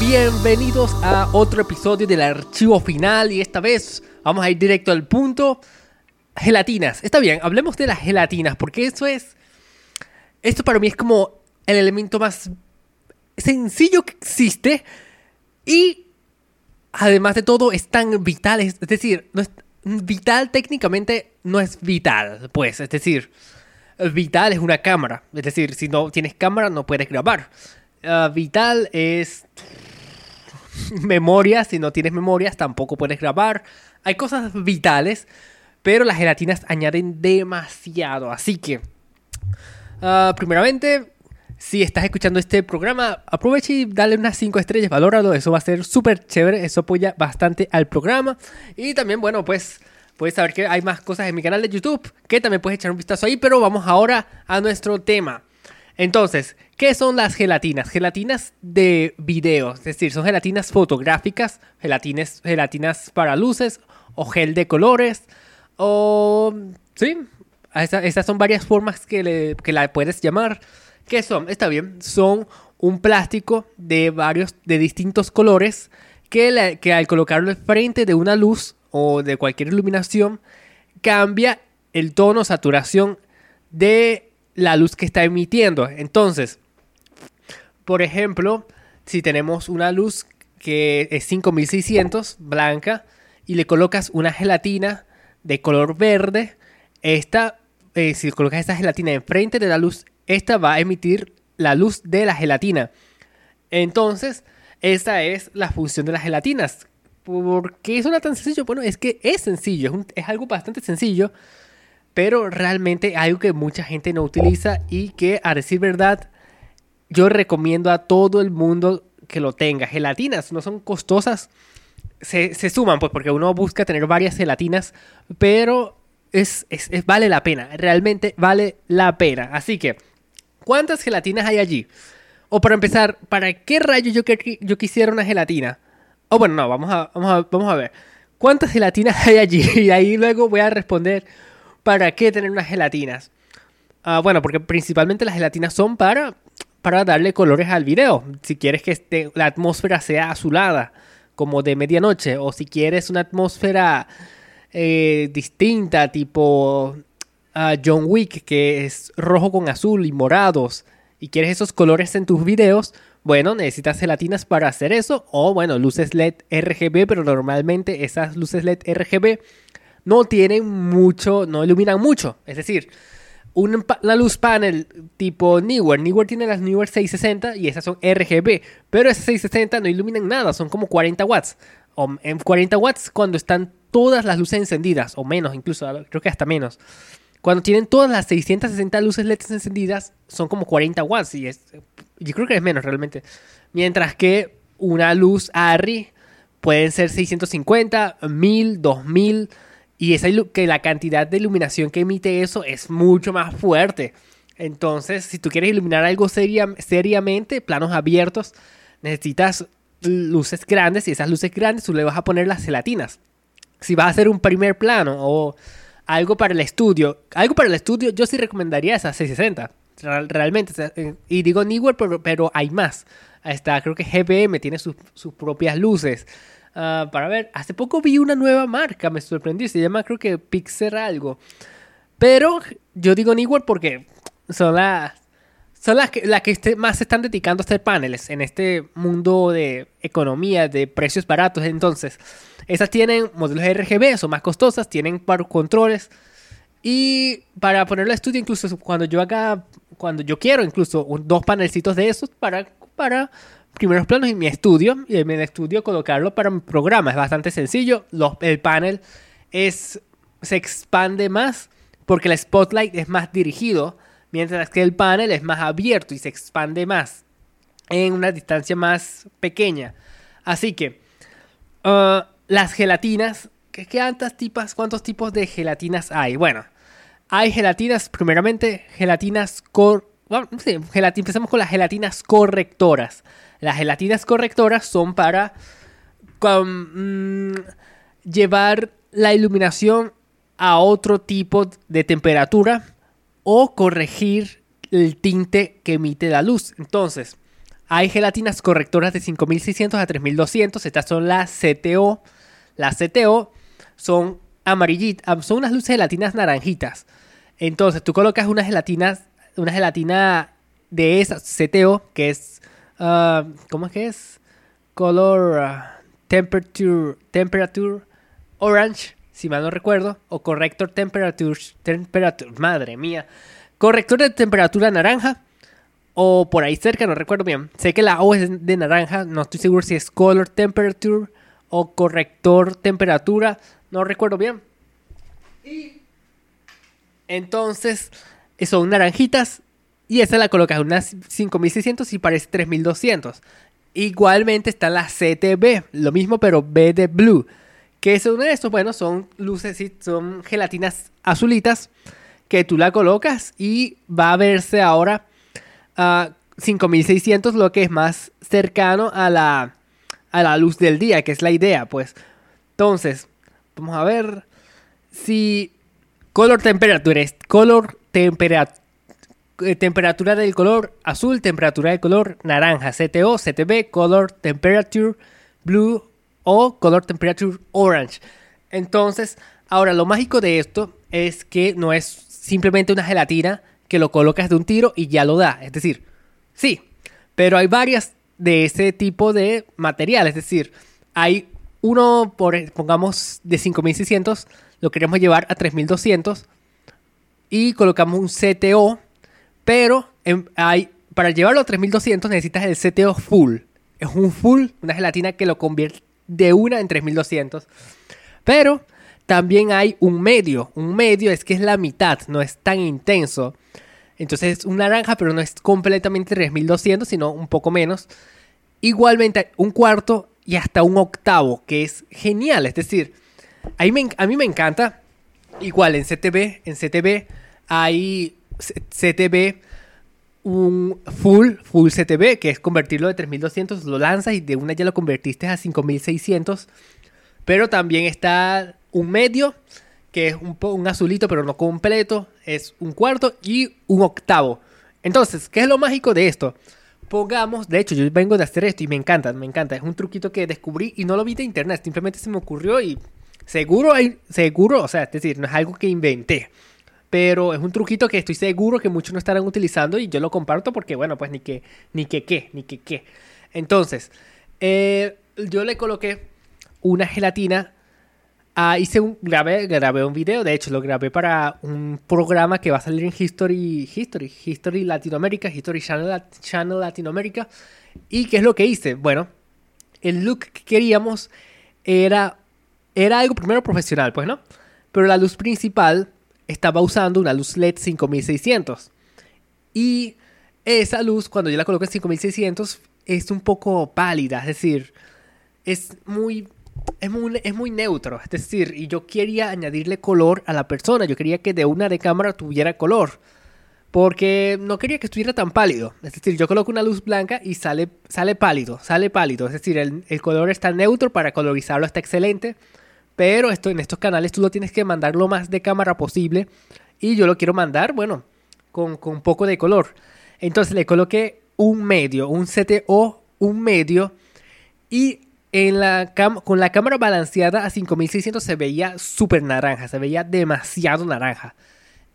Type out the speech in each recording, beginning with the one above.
Bienvenidos a otro episodio del archivo final y esta vez vamos a ir directo al punto. Gelatinas. Está bien, hablemos de las gelatinas porque eso es... Esto para mí es como el elemento más sencillo que existe y además de todo es tan vital. Es decir, no es, vital técnicamente no es vital, pues, es decir, vital es una cámara. Es decir, si no tienes cámara no puedes grabar. Ah, vital es memoria, si no tienes memorias tampoco puedes grabar. Hay cosas vitales, pero las gelatinas añaden demasiado. Así que, ah, primeramente, si estás escuchando este programa, aprovecha y dale unas 5 estrellas, valóralo, eso va a ser súper chévere, eso apoya bastante al programa. Y también, bueno, pues puedes saber que hay más cosas en mi canal de YouTube, que también puedes echar un vistazo ahí, pero vamos ahora a nuestro tema. Entonces, ¿qué son las gelatinas? Gelatinas de video, es decir, son gelatinas fotográficas, gelatinas, gelatinas para luces o gel de colores, o... Sí, estas son varias formas que, le, que la puedes llamar. ¿Qué son? Está bien, son un plástico de varios, de distintos colores que, que al colocarlo al frente de una luz o de cualquier iluminación cambia el tono, saturación de la luz que está emitiendo. Entonces, por ejemplo, si tenemos una luz que es 5600 blanca y le colocas una gelatina de color verde, esta, eh, si colocas esta gelatina enfrente de la luz, esta va a emitir la luz de la gelatina. Entonces, esta es la función de las gelatinas. ¿Por qué suena tan sencillo? Bueno, es que es sencillo, es algo bastante sencillo pero realmente algo que mucha gente no utiliza y que a decir verdad yo recomiendo a todo el mundo que lo tenga. Gelatinas no son costosas, se, suman pues porque uno busca tener varias gelatinas, pero es, vale la pena, realmente vale la pena. Así que, ¿cuántas gelatinas hay allí? O para empezar, ¿para qué rayo yo, yo quisiera una gelatina? O bueno, no, vamos a, vamos a, vamos a ver. ¿Cuántas gelatinas hay allí? Y ahí luego voy a responder ¿para qué tener unas gelatinas? Ah, bueno, porque principalmente las gelatinas son para, para darle colores al video. Si quieres que este, la atmósfera sea azulada, como de medianoche, o si quieres una atmósfera eh, distinta, tipo ah, John Wick, que es rojo con azul y morados, y quieres esos colores en tus videos, bueno, necesitas gelatinas para hacer eso, o bueno, luces LED RGB, pero normalmente esas luces LED RGB no tienen mucho, no iluminan mucho. Es decir, una luz panel tipo Newer. Newer tiene las Newer 660 y esas son RGB. Pero esas 660 no iluminan nada, son como 40 watts. O en 40 watts cuando están todas las luces encendidas, o menos incluso, creo que hasta menos. Cuando tienen todas las 660 luces LED encendidas, son como 40 watts. Y es, yo creo que es menos realmente. Mientras que una luz ARRI pueden ser 650, 1000, 2000 y esa que la cantidad de iluminación que emite eso es mucho más fuerte. Entonces, si tú quieres iluminar algo seriamente, planos abiertos, necesitas luces grandes y esas luces grandes tú le vas a poner las gelatinas. Si vas a hacer un primer plano o algo para el estudio, algo para el estudio yo sí recomendaría esas 660. Realmente, eh, y digo Newer, pero, pero hay más. Está, creo que GBM tiene sus, sus propias luces. Ah, para ver, hace poco vi una nueva marca, me sorprendió, se llama creo que Pixar algo. Pero yo digo igual porque son las son las que, las que este, más se están dedicando a hacer paneles en este mundo de economía, de precios baratos. Entonces, esas tienen modelos RGB, son más costosas, tienen controles. Y para ponerlo a estudio, incluso cuando yo haga, cuando yo quiero, incluso dos panelcitos de esos para, para primeros planos en mi estudio y en el estudio colocarlo para mi programa. Es bastante sencillo. el panel es, se expande más porque el spotlight es más dirigido, mientras que el panel es más abierto y se expande más en una distancia más pequeña. Así que uh, las gelatinas, ¿qué, cuántas tipas, ¿cuántos tipos de gelatinas hay? Bueno, hay gelatinas, primeramente gelatinas cor... Bueno, empezamos con las gelatinas correctoras. Las gelatinas correctoras son para mm, llevar la iluminación a otro tipo de temperatura o corregir el tinte que emite la luz. Entonces, hay gelatinas correctoras de 5600 a 3200. Estas son las CTO. Las CTO son amarillitas, son unas luces gelatinas naranjitas. Entonces tú colocas unas gelatinas, una gelatina de esa CTO, que es, ah, ¿cómo es que es? Color ah, temperature, temperature orange, si mal no recuerdo, o corrector temperature, temperature, madre mía, corrector de temperatura naranja, o por ahí cerca, no recuerdo bien. Sé que la O es de naranja, no estoy seguro si es color temperature o corrector temperatura, no recuerdo bien. Y entonces son naranjitas y esa la colocas en unas 5600 y parece 3200. Igualmente está la CTB, lo mismo pero B de blue. Que son estos, bueno, son luces, son gelatinas azulitas que tú la colocas y va a verse ahora a 5600, lo que es más cercano a la, a la luz del día, que es la idea, pues. Entonces, vamos a ver si color temperatura es color temperatura eh, temperatura del color azul, temperatura del color naranja, CTO, CTB, color temperature blue o color temperature orange. Entonces, ahora lo mágico de esto es que no es simplemente una gelatina que lo colocas de un tiro y ya lo da. Es decir, sí, pero hay varias de ese tipo de material. Es decir, hay uno, por, pongamos, de 5600, lo queremos llevar a 3200 y colocamos un CTO pero hay, para llevarlo a 3200 necesitas el CTO full. Es un full, una gelatina que lo convierte de una en 3200. Pero también hay un medio. Un medio es que es la mitad, no es tan intenso. Entonces es un naranja, pero no es completamente 3200, sino un poco menos. Igualmente un cuarto y hasta un octavo, que es genial. Es decir, a mí a mí me encanta. Igual en CTB, en CTB hay CTB un full, full CTB, que es convertirlo de 3200, lo lanzas y de una ya lo convertiste a 5600. Pero también está un medio, que es un, un azulito, pero no completo. Es un cuarto y un octavo. Entonces, ¿qué es lo mágico de esto? Pongamos, de hecho, yo vengo de hacer esto y me encanta, me encanta. Es un truquito que descubrí y no lo vi de internet, simplemente se me ocurrió y seguro hay, seguro, o sea, es decir, no es algo que inventé pero es un truquito que estoy seguro que muchos no estarán utilizando y yo lo comparto porque, bueno, pues ni que, ni que qué, ni que qué. Entonces, eh, yo le coloqué una gelatina, ah, hice un, grabé, grabé un video, de hecho lo grabé para un programa que va a salir en History, History, History Latinoamérica, History Channel, Channel Latinoamérica. ¿Y qué es lo que hice? Bueno, el look que queríamos era, era algo primero profesional, pues, ¿no? Pero la luz principal estaba usando una luz LED 5600. Y esa luz, cuando yo la coloco en 5600, es un poco pálida, es decir, es muy, es muy, es muy neutro. Es decir, y yo quería añadirle color a la persona, yo quería que de una de cámara tuviera color. Porque no quería que estuviera tan pálido. Es decir, yo coloco una luz blanca y sale, sale pálido, sale pálido. Es decir, el, el color está neutro, para colorizarlo está excelente. Pero esto, en estos canales tú lo tienes que mandar lo más de cámara posible. Y yo lo quiero mandar, bueno, con, con poco de color. Entonces le coloqué un medio, un CTO, un medio. Y en la con la cámara balanceada a 5600 se veía súper naranja, se veía demasiado naranja.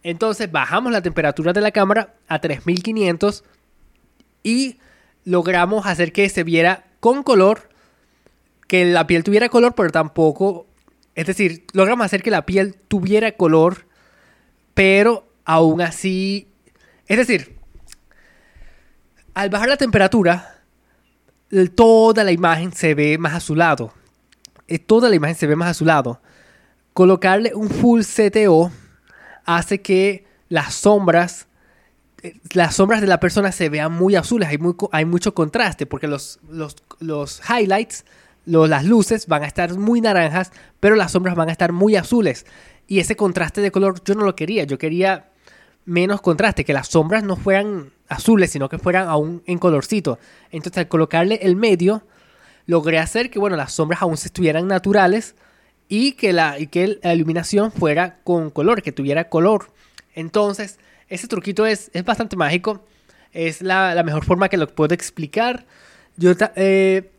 Entonces bajamos la temperatura de la cámara a 3500 y logramos hacer que se viera con color, que la piel tuviera color, pero tampoco es decir, logramos hacer que la piel tuviera color, pero aún así... Es decir, al bajar la temperatura, toda la imagen se ve más azulado. Eh, toda la imagen se ve más azulado. Colocarle un full CTO hace que las sombras eh, las sombras de la persona se vean muy azules, hay, mucho contraste porque los highlights las luces van a estar muy naranjas, pero las sombras van a estar muy azules. Y ese contraste de color yo no lo quería, yo quería menos contraste, que las sombras no fueran azules, sino que fueran aún en colorcito. Entonces al colocarle el medio, logré hacer que bueno, las sombras aún se estuvieran naturales y que la, y que la iluminación fuera con color, que tuviera color. Entonces, ese truquito es, es bastante mágico. Es la, mejor forma que lo puedo explicar. Yo eh,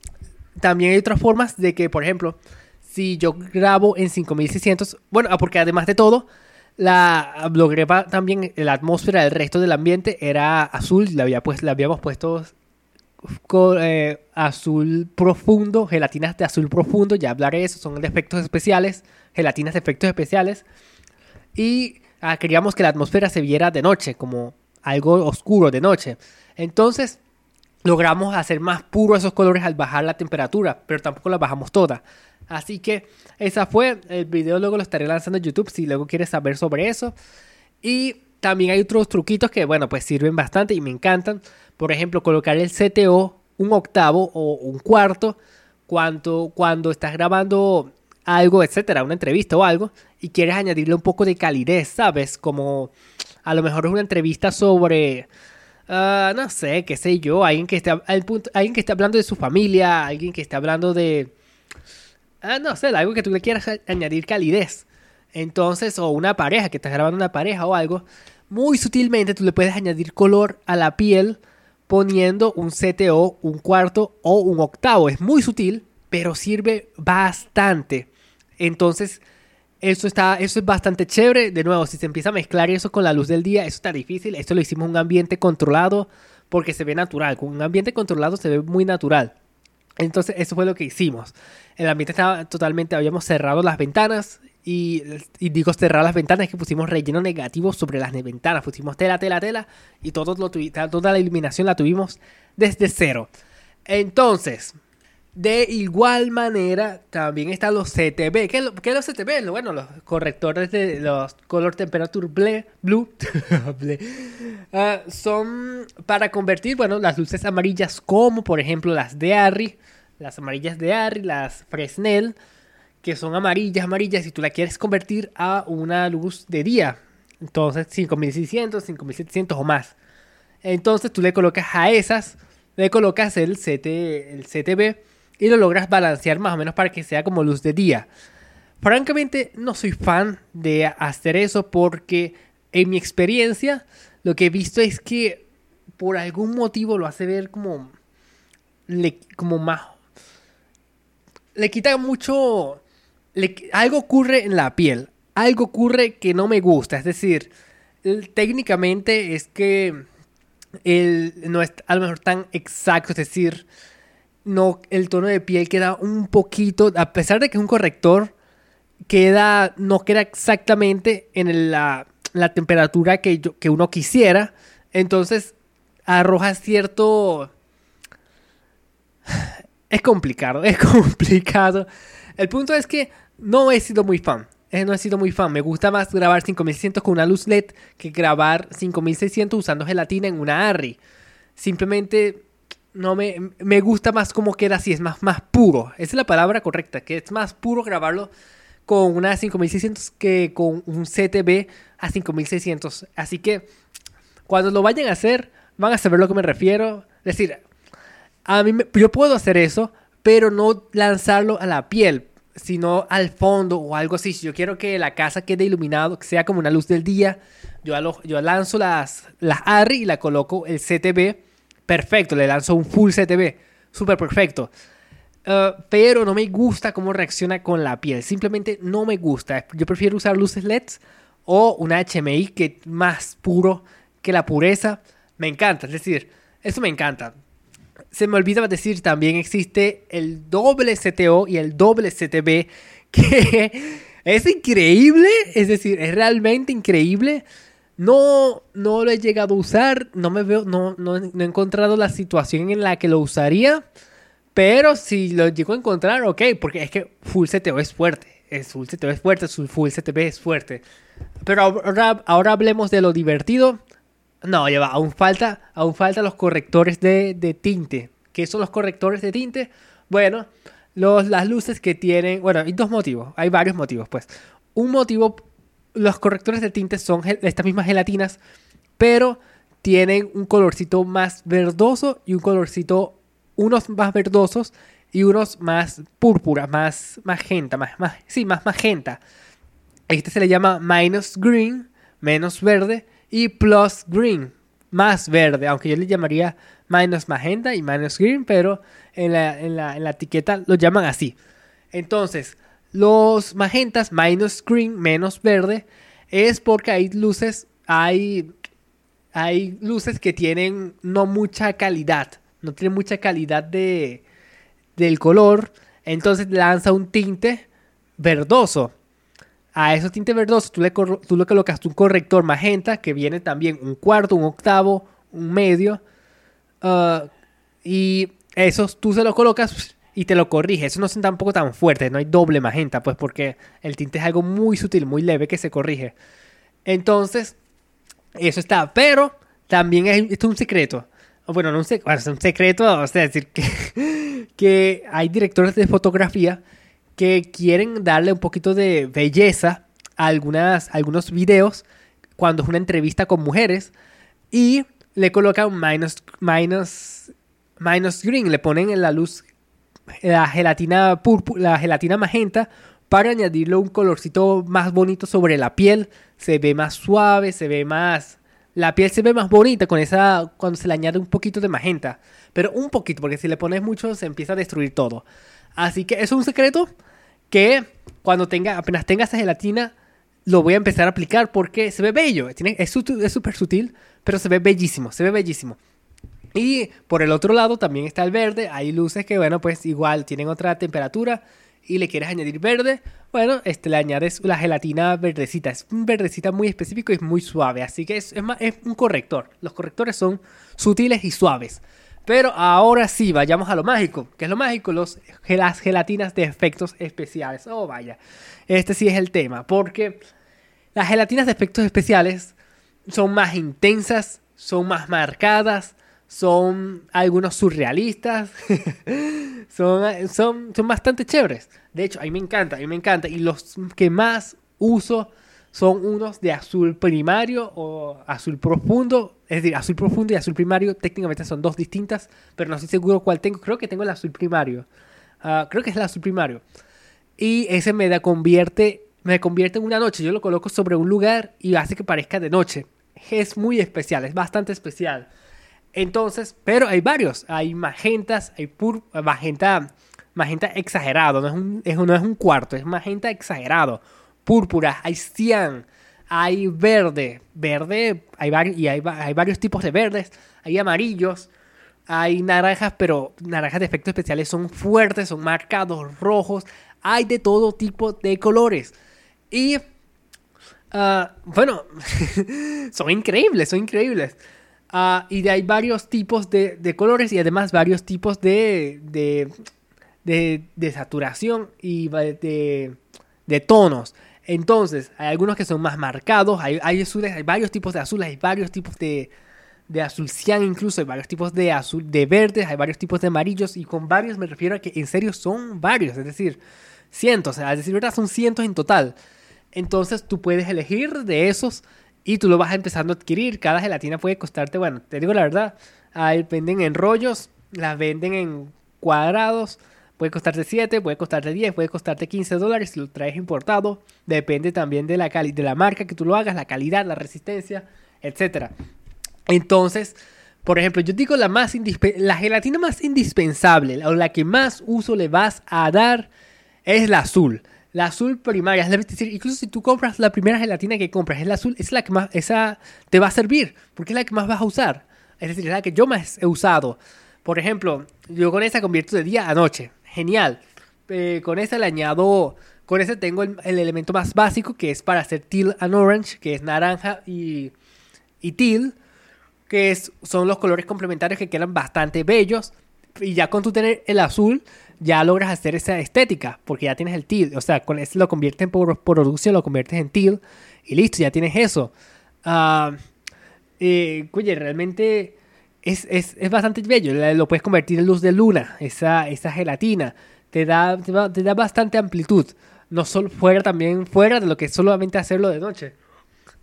también hay otras formas de que, por ejemplo, si yo grabo en 5600, bueno, ah, porque además de todo, la también, la atmósfera del resto del ambiente era azul, le, había pues, le habíamos puesto eh, azul profundo, gelatinas de azul profundo, ya hablaré de eso, son de efectos especiales, gelatinas de efectos especiales. Y ah, queríamos que la atmósfera se viera de noche, como algo oscuro de noche. Entonces logramos hacer más puros esos colores al bajar la temperatura, pero tampoco la bajamos toda. Así que esa fue el video, luego lo estaré lanzando en YouTube si luego quieres saber sobre eso. Y también hay otros truquitos que, bueno, pues sirven bastante y me encantan. Por ejemplo, colocar el CTO un octavo o un cuarto cuando, cuando estás grabando algo, etcétera, una entrevista o algo, y quieres añadirle un poco de calidez, ¿sabes? Como a lo mejor es una entrevista sobre, ah, no sé, qué sé yo, alguien que, esté, alguien que hablando de su familia, alguien que esté hablando de, ah, no sé, algo que tú le quieras añadir calidez. Entonces, o una pareja, que estás grabando una pareja o algo, muy sutilmente tú le puedes añadir color a la piel poniendo un CTO, un cuarto o un octavo. Es muy sutil, pero sirve bastante. Entonces, eso, está, eso es bastante chévere. De nuevo, si se empieza a mezclar eso con la luz del día, eso está difícil. Esto lo hicimos en un ambiente controlado porque se ve natural. Con un ambiente controlado se ve muy natural. Entonces, eso fue lo que hicimos. El ambiente estaba totalmente, habíamos cerrado las ventanas. Y, digo cerrar las ventanas, es que pusimos relleno negativo sobre las ventanas. Pusimos tela, tela, tela. Y toda la iluminación la tuvimos desde cero. Entonces, de igual manera, también están los CTB. ¿Qué, es los CTB? Bueno, los correctores de los Color Temperature Blue. Ah, son para convertir, bueno, las luces amarillas como por ejemplo las de Arri, las amarillas de Arri, las Fresnel, que son amarillas, amarillas, y tú la quieres convertir a una luz de día. Entonces 5600, 5700 o más. Entonces tú le colocas a esas, le colocas el, CT, el CTB y lo logras balancear más o menos para que sea como luz de día. Francamente no soy fan de hacer eso porque en mi experiencia lo que he visto es que por algún motivo lo hace ver como le, como más le quita mucho algo ocurre en la piel algo ocurre que no me gusta es decir técnicamente es que no es a lo mejor tan exacto es decir no, el tono de piel queda un poquito, a pesar de que es un corrector, queda, no queda exactamente en la, temperatura que, que uno quisiera. Entonces arroja cierto... Es complicado, es complicado. El punto es que no he sido muy fan. Eh, no he sido muy fan. Me gusta más grabar 5600 con una luz LED que grabar 5600 usando gelatina en una ARRI. Simplemente no me, me gusta más cómo queda así, es más, más puro. Esa es la palabra correcta, que es más puro grabarlo con una 5600 que con un CTB a 5600. Así que cuando lo vayan a hacer, van a saber a lo que me refiero. Es decir, a mí yo puedo hacer eso, pero no lanzarlo a la piel, sino al fondo o algo así. Si yo quiero que la casa quede iluminado, que sea como una luz del día, yo, yo lanzo las, las ARRI y la coloco el CTB perfecto, le lanzo un full CTV, súper perfecto. Uh, pero no me gusta cómo reacciona con la piel, simplemente no me gusta. Yo prefiero usar luces LEDs o una HMI que es más puro que la pureza. Me encanta, es decir, eso me encanta. Se me olvidaba decir, también existe el doble CTO y el doble CTB, que es increíble, es decir, es realmente increíble no, no lo he llegado a usar, no me veo, no, no, he encontrado la situación en la que lo usaría, pero si lo llego a encontrar, ok, porque es que Full CTO es fuerte, es Full CTO es fuerte, Full CTP es fuerte. Pero ahora, ahora hablemos de lo divertido. No, lleva, aún falta, aún falta los correctores de, de tinte. ¿Qué son los correctores de tinte? Bueno, los, las luces que tienen, bueno, hay dos motivos, hay varios motivos, pues. Un motivo los correctores de tintes son estas mismas gelatinas, pero tienen un colorcito más verdoso y un colorcito, unos más verdosos y unos más púrpura, más magenta, más, más, sí, más magenta. Este se le llama minus green, menos verde, y plus green, más verde, aunque yo le llamaría minus magenta y minus green, pero en la, en la, en la etiqueta lo llaman así. Entonces, los magentas minus green menos verde es porque hay luces, hay, hay luces que tienen no mucha calidad, no tienen mucha calidad de, del color, entonces lanza un tinte verdoso. A esos tintes verdosos tú le, tú le colocas un corrector magenta que viene también un cuarto, un octavo, un medio. Uh, y esos tú se los colocas y te lo corrige. Eso no son tampoco tan fuertes, no hay doble magenta, pues porque el tinte es algo muy sutil, muy leve que se corrige. Entonces, eso está. Pero también es, un secreto. Bueno, no un, es un secreto, o sea, decir que, que hay directores de fotografía que quieren darle un poquito de belleza a algunas, algunos videos cuando es una entrevista con mujeres y le colocan minus, minus, minus green, le ponen en la luz la gelatina la gelatina magenta para añadirle un colorcito más bonito sobre la piel, se ve más suave, se ve más la piel se ve más bonita con esa cuando se le añade un poquito de magenta, pero un poquito porque si le pones mucho se empieza a destruir todo. Así que es un secreto que cuando tenga, apenas tenga esa gelatina, lo voy a empezar a aplicar porque se ve bello. Es súper sutil, pero se ve bellísimo, se ve bellísimo. Y por el otro lado también está el verde. Hay luces que, bueno, pues igual tienen otra temperatura y le quieres añadir verde. Bueno, este, le añades la gelatina verdecita. Es un verdecita muy específico y es muy suave. Así que es, es un corrector. Los correctores son sutiles y suaves. Pero ahora sí, vayamos a lo mágico. ¿Qué es lo mágico? Los, las gelatinas de efectos especiales. Oh, vaya. Este sí es el tema. Porque las gelatinas de efectos especiales son más intensas, son más marcadas, son algunos surrealistas. son, son, son bastante chéveres. De hecho, a mí me encanta, a mí me encanta. Y los que más uso son unos de azul primario o azul profundo. Es decir, azul profundo y azul primario técnicamente son dos distintas, pero no estoy seguro cuál tengo. Creo que tengo el azul primario. Ah, creo que es el azul primario. Y ese me da convierte, me convierte en una noche. Yo lo coloco sobre un lugar y hace que parezca de noche. Es muy especial, es bastante especial. Entonces, pero hay varios. Hay magentas, hay pur, magenta, magenta exagerado. No es, un, es, no es un cuarto, es magenta exagerado púrpura, hay cian, hay verde, verde, hay y hay, hay, varios tipos de verdes, hay amarillos, hay naranjas, pero naranjas de efectos especiales son fuertes, son marcados, rojos, hay de todo tipo de colores. Y, ah, bueno, son increíbles, son increíbles. Uh, y hay varios tipos de, de, colores y además varios tipos de, de, de, saturación y de, de tonos. Entonces, hay algunos que son más marcados, hay, hay azules, hay varios tipos de azules, hay varios tipos de, de azul cian incluso, hay varios tipos de azul, de verdes, hay varios tipos de amarillos, y con varios me refiero a que en serio son varios, es decir, cientos, es decir, verdad, son cientos en total. Entonces tú puedes elegir de esos y tú lo vas empezando a adquirir. Cada gelatina puede costarte, bueno, te digo la verdad, venden en rollos, las venden en cuadrados, Puede costarte 7, puede costarte 10, puede costarte 15 dólares si lo traes importado. Depende también de la, de la marca que tú lo hagas, la calidad, la resistencia, etc. Entonces, por ejemplo, yo digo la, más la gelatina más indispensable o la que más uso le vas a dar es la azul. La azul primaria, es decir, incluso si tú compras la primera gelatina que compras, es la azul, es la que más, esa te va a servir, porque es la que más vas a usar. Es decir, es la que yo más he usado. Por ejemplo, yo con esa convierto de día a noche genial. Eh, con ese le añado, con ese tengo el, elemento más básico que es para hacer teal and orange, que es naranja y, y teal, que es, son los colores complementarios que quedan bastante bellos. Y ya con tu tener el azul, ya logras hacer esa estética, porque ya tienes el teal. O sea, con este lo conviertes en por producción, lo conviertes en teal y listo, ya tienes eso. Uh, eh, oye, realmente es, es, es, bastante bello. Lo puedes convertir en luz de luna, esa, esa gelatina. Te da, te, da bastante amplitud. No solo fuera también fuera de lo que es solamente hacerlo de noche.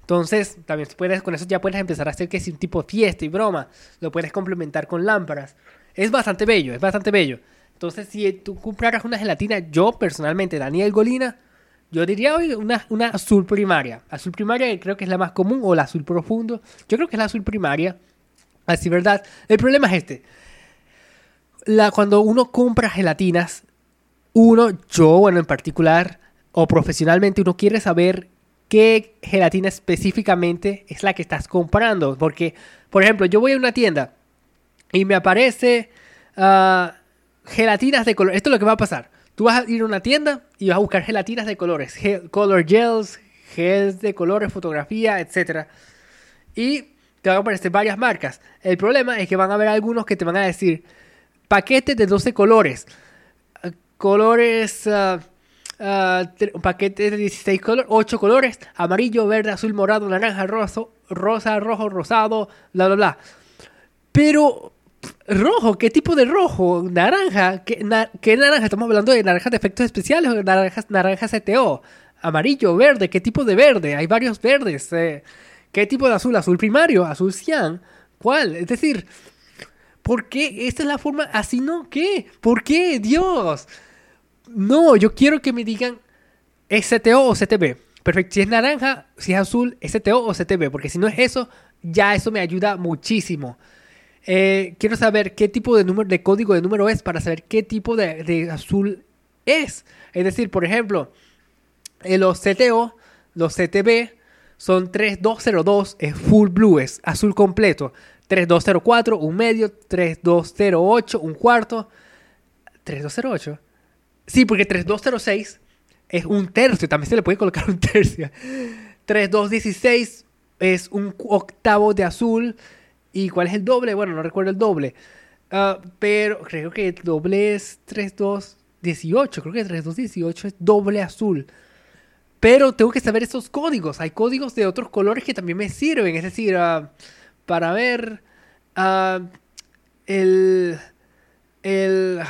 Entonces, también puedes, con eso ya puedes empezar a hacer que es un tipo fiesta y broma. Lo puedes complementar con lámparas. Es bastante bello, es bastante bello. Entonces, si tú compraras una gelatina, yo personalmente, Daniel Golina, yo diría hoy una, una azul primaria. Azul primaria creo que es la más común, o la azul profundo. Yo creo que es la azul primaria Así, ¿verdad? El problema es este. La, cuando uno compra gelatinas, uno, yo, bueno, en particular, o profesionalmente, uno quiere saber qué gelatina específicamente es la que estás comprando. Porque, por ejemplo, yo voy a una tienda y me aparece ah, gelatinas de color. Esto es lo que va a pasar. Tú vas a ir a una tienda y vas a buscar gelatinas de colores, color gels, gels de colores, fotografía, etc. Y te van a aparecer varias marcas. El problema es que van a haber algunos que te van a decir paquetes de 12 colores, ah, colores, uh, paquete de 16 colores, 8 colores, amarillo, verde, azul, morado, naranja, rosa, rosa, rojo, rosado, bla, bla, bla. Pero rojo, ¿qué tipo de rojo? Naranja, ¿qué, naranja? Estamos hablando de naranjas de efectos especiales o naranjas, naranja CTO. Amarillo, verde, ¿qué tipo de verde? Hay varios verdes. Eh. ¿Qué tipo de azul? Azul primario, azul cian. ¿Cuál? Es decir, ¿por qué? Esta es la forma, así no, ¿qué? ¿Por qué? Dios. No, yo quiero que me digan STO o CTB. Perfecto, si es naranja, si es azul, STO o CTB, porque si no es eso, ya eso me ayuda muchísimo. Eh, quiero saber qué tipo de número de código de número es para saber qué tipo de, azul es. Es decir, por ejemplo, en los CTO, los CTB son 3202, es full blue, es azul completo. 3204, un medio, 3208, un cuarto. 3208. Sí, porque 3206 es un tercio, también se le puede colocar un tercio. 3216 es un octavo de azul. ¿Y cuál es el doble? Bueno, no recuerdo el doble. Ah, pero creo que el doble es 3218. Creo que 3218 es doble azul. Pero tengo que saber esos códigos. Hay códigos de otros colores que también me sirven. Es decir, ah, para ver uh, el... el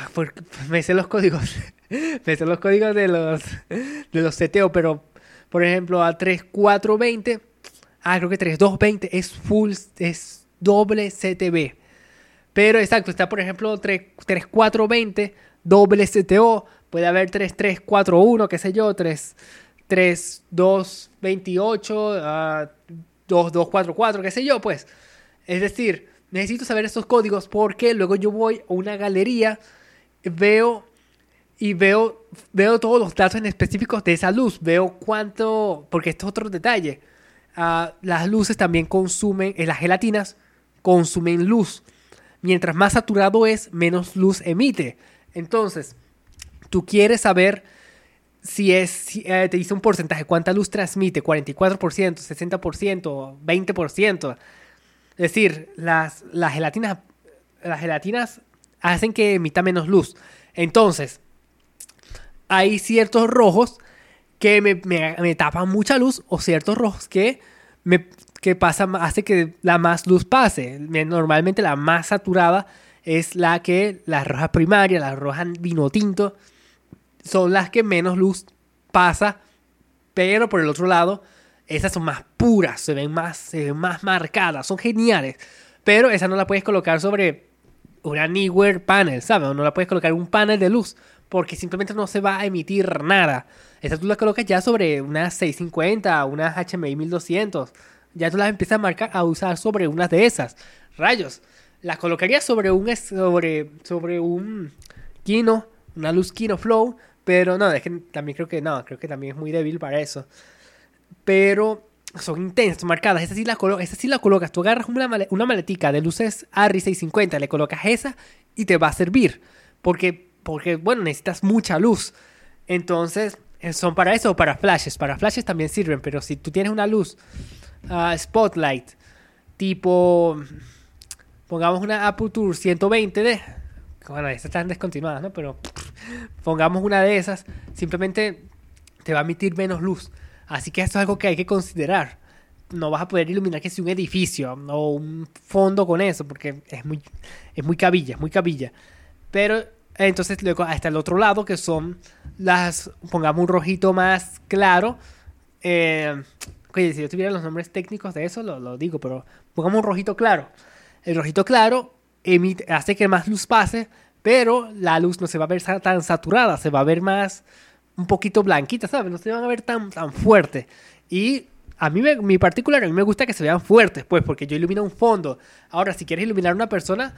me sé los códigos. me sé los códigos de los, de los CTO. Pero, por ejemplo, a 3420... Ah, creo que 3220 es full... Es doble CTB. Pero exacto, está por ejemplo 3420 doble CTO, puede haber 3341, qué sé yo, 3, 3228, 2244, qué sé yo, pues. Es decir, necesito saber estos códigos porque luego yo voy a una galería, veo y veo, veo todos los datos en específicos de esa luz, veo cuánto, porque esto es otro detalle. Ah, las luces también consumen, en las gelatinas consumen luz. Mientras más saturado es, menos luz emite. Entonces, tú quieres saber si es, eh, te dice un porcentaje, cuánta luz transmite, 44%, 60%, 20%. Es decir, las, las, gelatinas, las gelatinas hacen que emita menos luz. Entonces, hay ciertos rojos que me, me tapan mucha luz o ciertos rojos que me que pasa, hace que la más luz pase. Normalmente la más saturada es la que, la roja primaria, la roja vino tinto, son las que menos luz pasa, pero por el otro lado, esas son más puras, se ven más, se ven más marcadas, son geniales. Pero esa no la puedes colocar sobre una anywhere panel, ¿sabes? No la puedes colocar en un panel de luz, porque simplemente no se va a emitir nada. Esa tú la colocas ya sobre unas 650, unas HMI 1200 ya tú las empiezas a marcar, a usar sobre unas de esas. Rayos. Las colocaría sobre un sobre, sobre un Kino, una luz Kino Flow, pero no, es que también creo que no, creo que también es muy débil para eso. Pero son intensas, marcadas. Esa sí la, esa sí la colocas. Tú agarras una, una maletica de luces ARRI 650, le colocas esa y te va a servir. Porque, porque, bueno, necesitas mucha luz. Entonces, eh, son para eso o para flashes. Para flashes también sirven, pero si tú tienes una luz Spotlight. Tipo, pongamos una Aperture 120 de... Bueno, estas están descontinuadas, ¿no? Pero pongamos una de esas, simplemente te va a emitir menos luz. Así que esto es algo que hay que considerar. No vas a poder iluminar que si un edificio o un fondo con eso, porque es muy, es muy cabilla, es muy cabilla. Pero entonces luego hasta el otro lado, que son las, pongamos un rojito más claro, eh, Oye, si yo tuviera los nombres técnicos de eso, lo, digo, pero pongamos un rojito claro. El rojito claro emite, hace que más luz pase, pero la luz no se va a ver tan saturada, se va a ver más un poquito blanquita, ¿sabes? No se van a ver tan, tan fuerte. Y A mí, me, mi particular, a mí me gusta que se vean fuertes, pues, porque yo ilumino un fondo. Ahora, si quieres iluminar a una persona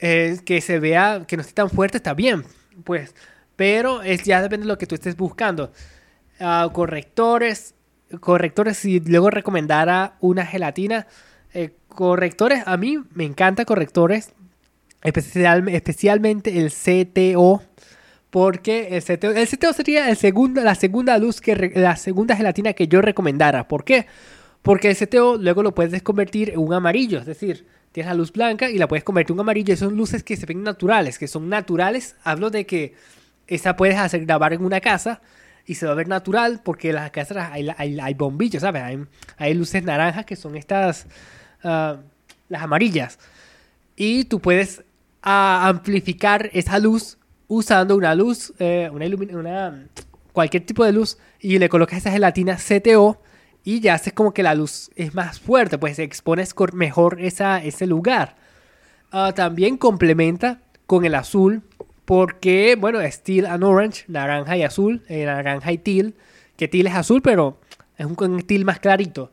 eh, que se vea, que no esté tan fuerte, está bien, pues. Pero es, ya depende de lo que tú estés buscando. Ah, correctores, correctores, si luego recomendara una gelatina. Eh, correctores, a mí me encanta correctores, especial, especialmente el CTO porque el CTO, el sería el segundo, la segunda luz que la segunda gelatina que yo recomendara. ¿Por qué? Porque el CTO luego lo puedes convertir en un amarillo, es decir, tienes la luz blanca y la puedes convertir en un amarillo. Y son luces que se ven naturales, que son naturales. Hablo de que esa puedes hacer grabar en una casa y se va a ver natural porque las casas hay, hay, bombillos, ¿sabes? Hay, luces naranjas que son estas, ah, las amarillas. Y tú puedes ah, amplificar esa luz usando una luz, eh, una, una cualquier tipo de luz y le colocas esa gelatina CTO y ya haces como que la luz es más fuerte, pues expones mejor esa, ese lugar. Ah, también complementa con el azul porque, bueno, es teal and orange, naranja y azul, eh, naranja y teal, que teal es azul, pero es un teal más clarito.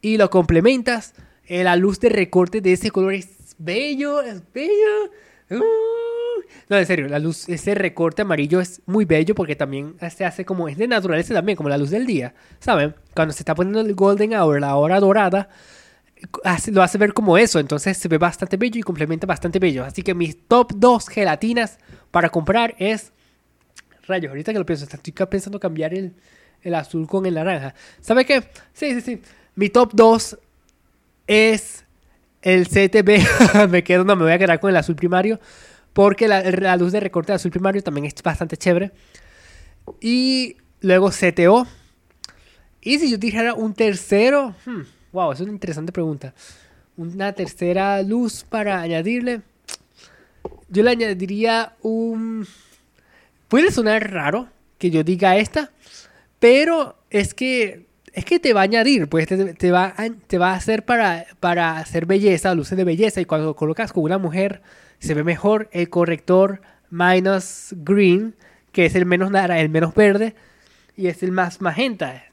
Y lo complementas, eh, la luz de recorte de ese color es bello, es bello. Uh, no, en serio, la luz, ese recorte amarillo es muy bello porque también se hace como, es de naturaleza también, como la luz del día, ¿saben? Cuando se está poniendo el golden hour, la hora dorada, lo hace ver como eso, entonces se ve bastante bello y complementa bastante bello. Así que mis top 2 gelatinas para comprar es... Rayos, ahorita que lo pienso, estoy pensando cambiar el, el azul con el naranja. ¿Sabe qué? Sí, sí, sí. Mi top 2 es el CTB. me quedo, no, me voy a quedar con el azul primario porque la, luz de recorte de azul primario también es bastante chévere. Y luego CTO. Y si yo dijera un tercero, hmm, wow, es una interesante pregunta. Una tercera luz para añadirle. Yo le añadiría un... Puede sonar raro que yo diga esta, pero es que es que te va a añadir, pues te, va, a, te va a hacer para, para hacer belleza, luces de belleza. Y cuando colocas con una mujer se ve mejor el corrector minus green, que es el menos el menos verde, y es el más magenta.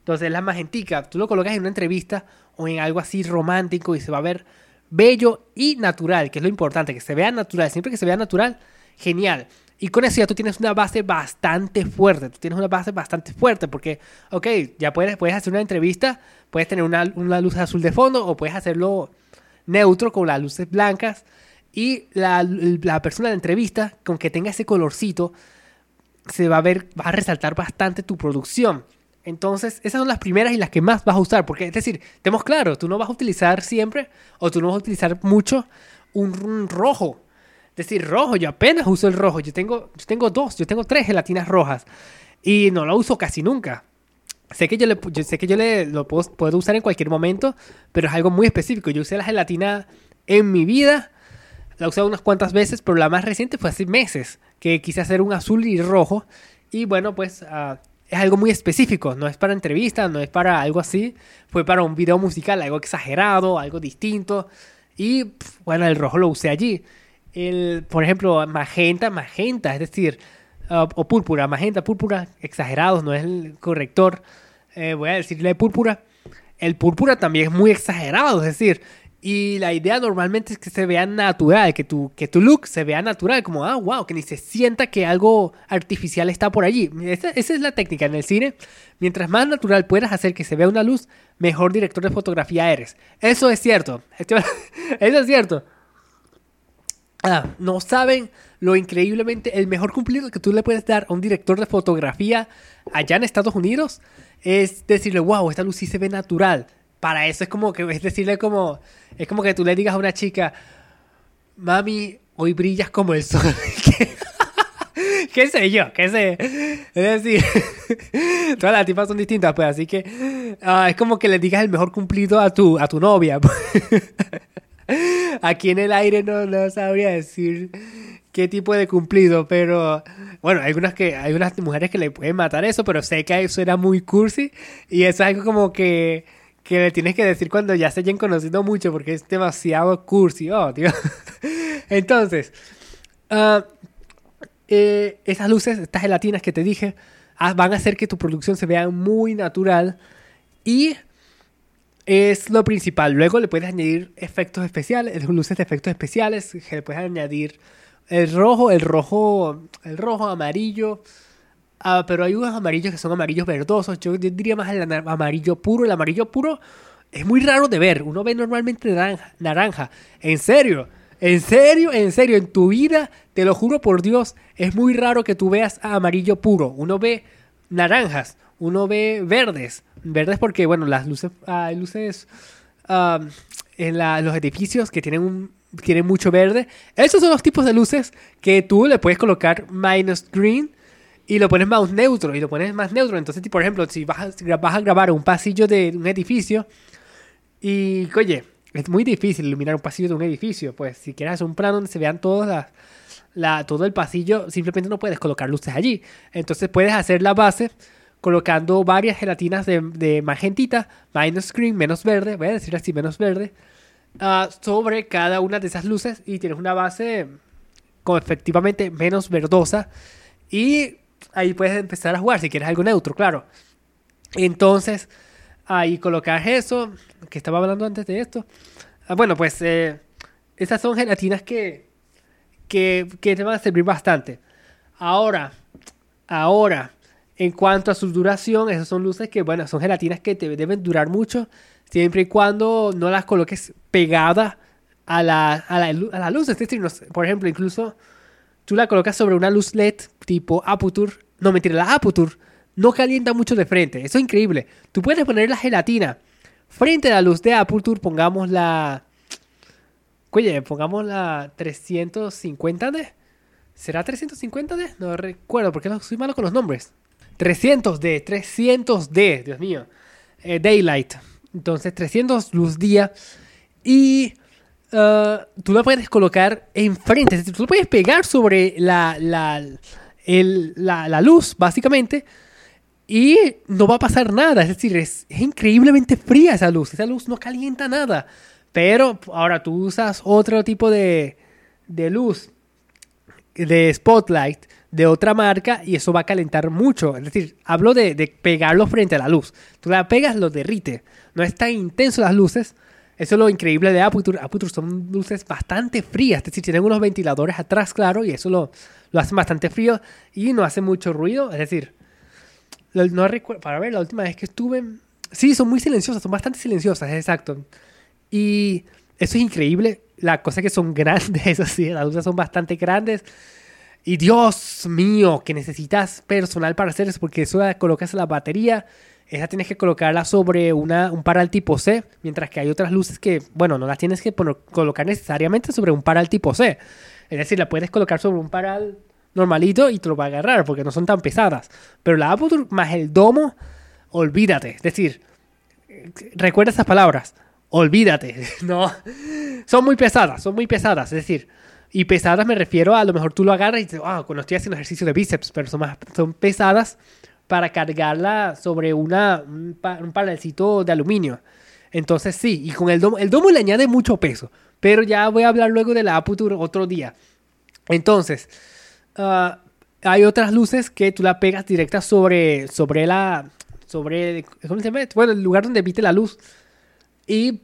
Entonces la magentica, tú lo colocas en una entrevista o en algo así romántico y se va a ver bello y natural, que es lo importante, que se vea natural. Siempre que se vea natural, genial. Y con eso ya tú tienes una base bastante fuerte. Tú tienes una base bastante fuerte porque, ok, ya puedes, puedes hacer una entrevista, puedes tener una, una luz azul de fondo o puedes hacerlo neutro con las luces blancas y la, persona de la entrevista, con que tenga ese colorcito, se va a ver, va a resaltar bastante tu producción. Entonces, esas son las primeras y las que más vas a usar. Porque, es decir, tenemos claro, tú no vas a utilizar siempre, o tú no vas a utilizar mucho, un, rojo. Es decir, rojo, yo apenas uso el rojo. Yo tengo, yo tengo dos, yo tengo tres gelatinas rojas. Y no lo uso casi nunca. Sé que yo, le, sé que yo le, lo puedo, puedo usar en cualquier momento, pero es algo muy específico. Yo usé la gelatina en mi vida la he usado unas cuantas veces, pero la más reciente fue hace meses, que quise hacer un azul y rojo. Y bueno, pues ah, es algo muy específico, no es para entrevistas, no es para algo así, fue para un video musical, algo exagerado, algo distinto. Y bueno, el rojo lo usé allí. El, por ejemplo, magenta, magenta, es decir, ah, o púrpura, magenta, púrpura, exagerados, no es el corrector. Eh, voy a decirle púrpura. El púrpura también es muy exagerado, es decir, y la idea normalmente es que se vea natural, que tu, que tu look se vea natural, como, ah, wow, que ni se sienta que algo artificial está por allí. Esa, es la técnica en el cine. Mientras más natural puedas hacer que se vea una luz, mejor director de fotografía eres. Eso es cierto. Eso es cierto. Ah, no saben lo increíblemente, el mejor cumplido que tú le puedes dar a un director de fotografía allá en Estados Unidos es decirle, wow, esta luz sí se ve natural para eso es como que, es decirle como, es como que tú le digas a una chica, mami, hoy brillas como el sol. ¿Qué sé yo? ¿Qué sé? Es decir, todas las tipas son distintas, pues, así que ah, es como que le digas el mejor cumplido a tu, a tu novia. Pues. Aquí en el aire no, no sabría decir qué tipo de cumplido, pero bueno, hay algunas que hay unas mujeres que le pueden matar eso, pero sé que eso era muy cursi y eso es algo como que que le tienes que decir cuando ya se hayan conocido mucho porque es demasiado cursi. Oh, tío. Entonces, uh, eh, esas luces, estas gelatinas que te dije, ah, van a hacer que tu producción se vea muy natural y es lo principal. Luego le puedes añadir efectos especiales, luces de efectos especiales, que le puedes añadir el rojo, el rojo, el rojo, amarillo. Ah, pero hay unos amarillos que son amarillos verdosos. Yo diría más el amarillo puro. El amarillo puro es muy raro de ver. Uno ve normalmente naranja. naranja. En serio. En serio, en serio. En tu vida, te lo juro por Dios, es muy raro que tú veas amarillo puro. Uno ve naranjas. Uno ve verdes. Verdes porque, bueno, las luces, luces en los edificios que tienen, un, tienen mucho verde. Esos son los tipos de luces que tú le puedes colocar minus green y lo pones más neutro y lo pones más neutro. Entonces, por ejemplo, si vas a, grabar un pasillo de un edificio y, oye, es muy difícil iluminar un pasillo de un edificio. Pues si quieres hacer un plano donde se vean todas la, todo el pasillo, simplemente no puedes colocar luces allí. Entonces puedes hacer la base colocando varias gelatinas de, magentita, minus green, menos verde, voy a decir así, menos verde, ah, sobre cada una de esas luces y tienes una base con efectivamente menos verdosa y ahí puedes empezar a jugar si quieres algo neutro, claro. Entonces, ahí colocas eso, que estaba hablando antes de esto. Ah, bueno, pues eh, esas son gelatinas que, que, que te van a servir bastante. Ahora, ahora, en cuanto a su duración, esas son luces que, bueno, son gelatinas que te deben durar mucho, siempre y cuando no las coloques pegadas a la, a la, luz. Es decir, por ejemplo, incluso tú la colocas sobre una luz LED tipo Aputure. No, mentira, la Aputure no calienta mucho de frente. Eso es increíble. Tú puedes poner la gelatina frente a la luz de Aputure, pongamos la... Oye, pongamos la 350D. ¿Será 350D? No recuerdo porque soy malo con los nombres. 300D, 300D, Dios mío. Eh, daylight. Entonces, 300 luz día. Y uh, tú la puedes colocar enfrente. Tú lo puedes pegar sobre la, la, la, luz, básicamente. Y no va a pasar nada. Es decir, es, increíblemente fría esa luz. Esa luz no calienta nada. Pero ahora tú usas otro tipo de, de luz, de spotlight de otra marca y eso va a calentar mucho. Es decir, hablo de, pegarlo frente a la luz. Tú la pegas, lo derrite. No es tan intenso las luces. Eso es lo increíble de Aputure. Aputure son luces bastante frías. Es decir, tienen unos ventiladores atrás, claro, y eso lo, lo hacen bastante frío y no hace mucho ruido. Es decir, no recuerdo. Para ver, la última vez que estuve. Sí, son muy silenciosas, son bastante silenciosas, exacto. Y eso es increíble. La cosa es que son grandes, eso sí, las luces son bastante grandes. Y Dios mío, que necesitas personal para hacer eso, porque eso colocas la batería, esa tienes que colocarla sobre un paral tipo C, mientras que hay otras luces que, bueno, no las tienes que colocar necesariamente sobre un paral tipo C. Es decir, la puedes colocar sobre un paral normalito y te lo va a agarrar, porque no son tan pesadas. Pero la Aputure más el domo, olvídate. Es decir, recuerda esas palabras, olvídate. No, son muy pesadas, son muy pesadas. Es decir, y pesadas me refiero a, lo mejor tú lo agarras y dices, ah, cuando estoy haciendo ejercicio de bíceps, pero son, más, son pesadas para cargarla sobre una, un, un de aluminio. Entonces sí, y con el domo, el domo le añade mucho peso, pero ya voy a hablar luego de la Aputure otro día. Entonces, ah, hay otras luces que tú la pegas directa sobre, sobre la, sobre. Bueno, el lugar donde emite la luz. Y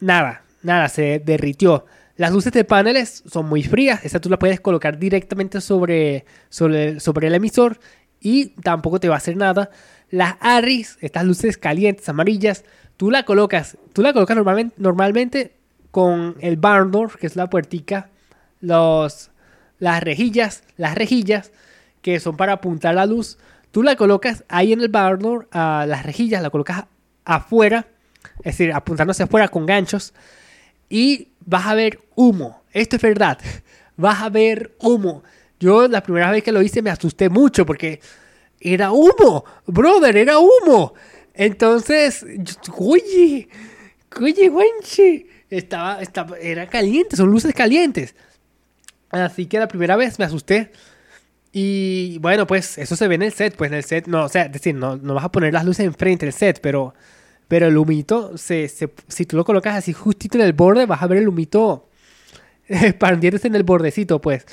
nada, nada, se derritió. Las luces de paneles son muy frías, esa tú la puedes colocar directamente sobre, sobre, sobre el emisor y tampoco te va a hacer nada. Las ARRIS, estas luces calientes, amarillas, tú la colocas, tú la colocas normalmente, con el barn door, que es la puertica, los, las rejillas, las rejillas que son para apuntar la luz, tú la colocas ahí en el barn door, a las rejillas la colocas afuera, es decir, apuntándose afuera con ganchos y vas a ver humo. Esto es verdad. Vas a ver humo. Yo la primera vez que lo hice me asusté mucho porque era humo, brother, era humo. Entonces, oye, oye, guanche, estaba, estaba, era caliente, son luces calientes. Así que la primera vez me asusté. Y bueno, pues eso se ve en el set, pues en el set, no, o sea, es decir, no, no vas a poner las luces enfrente del set, pero pero el humito, se, si tú lo colocas así justito en el borde, vas a ver el humito expandiéndose en el bordecito, pues.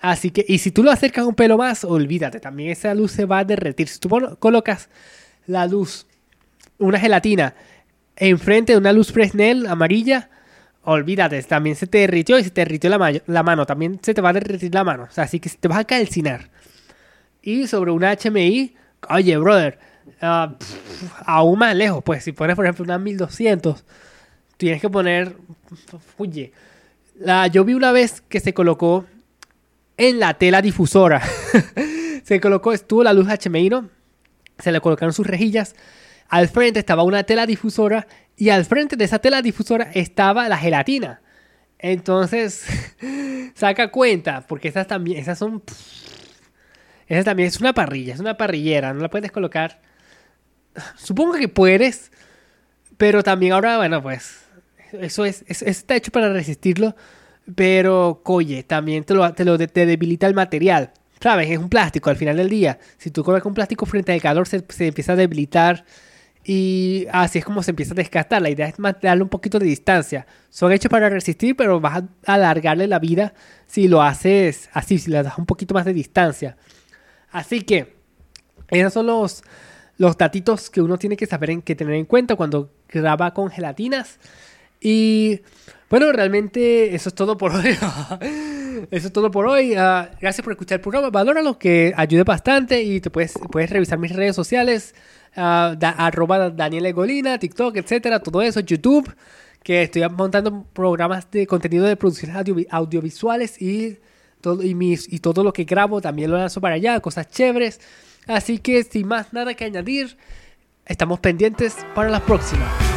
Así que, y si tú lo acercas un pelo más, olvídate, también esa luz se va a derretir. Si tú colocas la luz, una gelatina, enfrente de una luz Fresnel amarilla, olvídate, también se te derritió y se te derritió la, mano, también se te va a derretir la mano, o sea, así que te vas a calcinar. Y sobre una HMI, oye, brother, uh, aún más lejos, pues si pones por ejemplo una 1200, tienes que poner, oye, la, yo vi una vez que se colocó en la tela difusora, se colocó, estuvo la luz HMI, ¿no? Se le colocaron sus rejillas, al frente estaba una tela difusora y al frente de esa tela difusora estaba la gelatina. Entonces, saca cuenta, porque esas también, esas son... Esa también es una parrilla, es una parrillera, no la puedes colocar. Supongo que puedes, pero también ahora, bueno, pues eso es, está hecho para resistirlo, pero coye, también te lo, te lo te debilita el material. ¿Sabes? Es un plástico al final del día. Si tú colocas un plástico frente al calor, se, se empieza a debilitar y así es como se empieza a desgastar. La idea es darle un poquito de distancia. Son hechos para resistir, pero vas a alargarle la vida si lo haces así, si le das un poquito más de distancia. Así que, esos son los, los datitos que uno tiene que saber en, que tener en cuenta cuando graba con gelatinas. Y bueno, realmente eso es todo por hoy. eso es todo por hoy. Ah, gracias por escuchar el programa. Valóralo, que ayude bastante y te puedes, puedes revisar mis redes sociales. Uh, arroba Daniel Egolina, TikTok, etcétera, todo eso, YouTube, que estoy montando programas de contenido de producciones audiovisuales y todo, y, mis, y todo lo que grabo también lo lanzo para allá, cosas chéveres. Así que sin más nada que añadir, estamos pendientes para la próxima.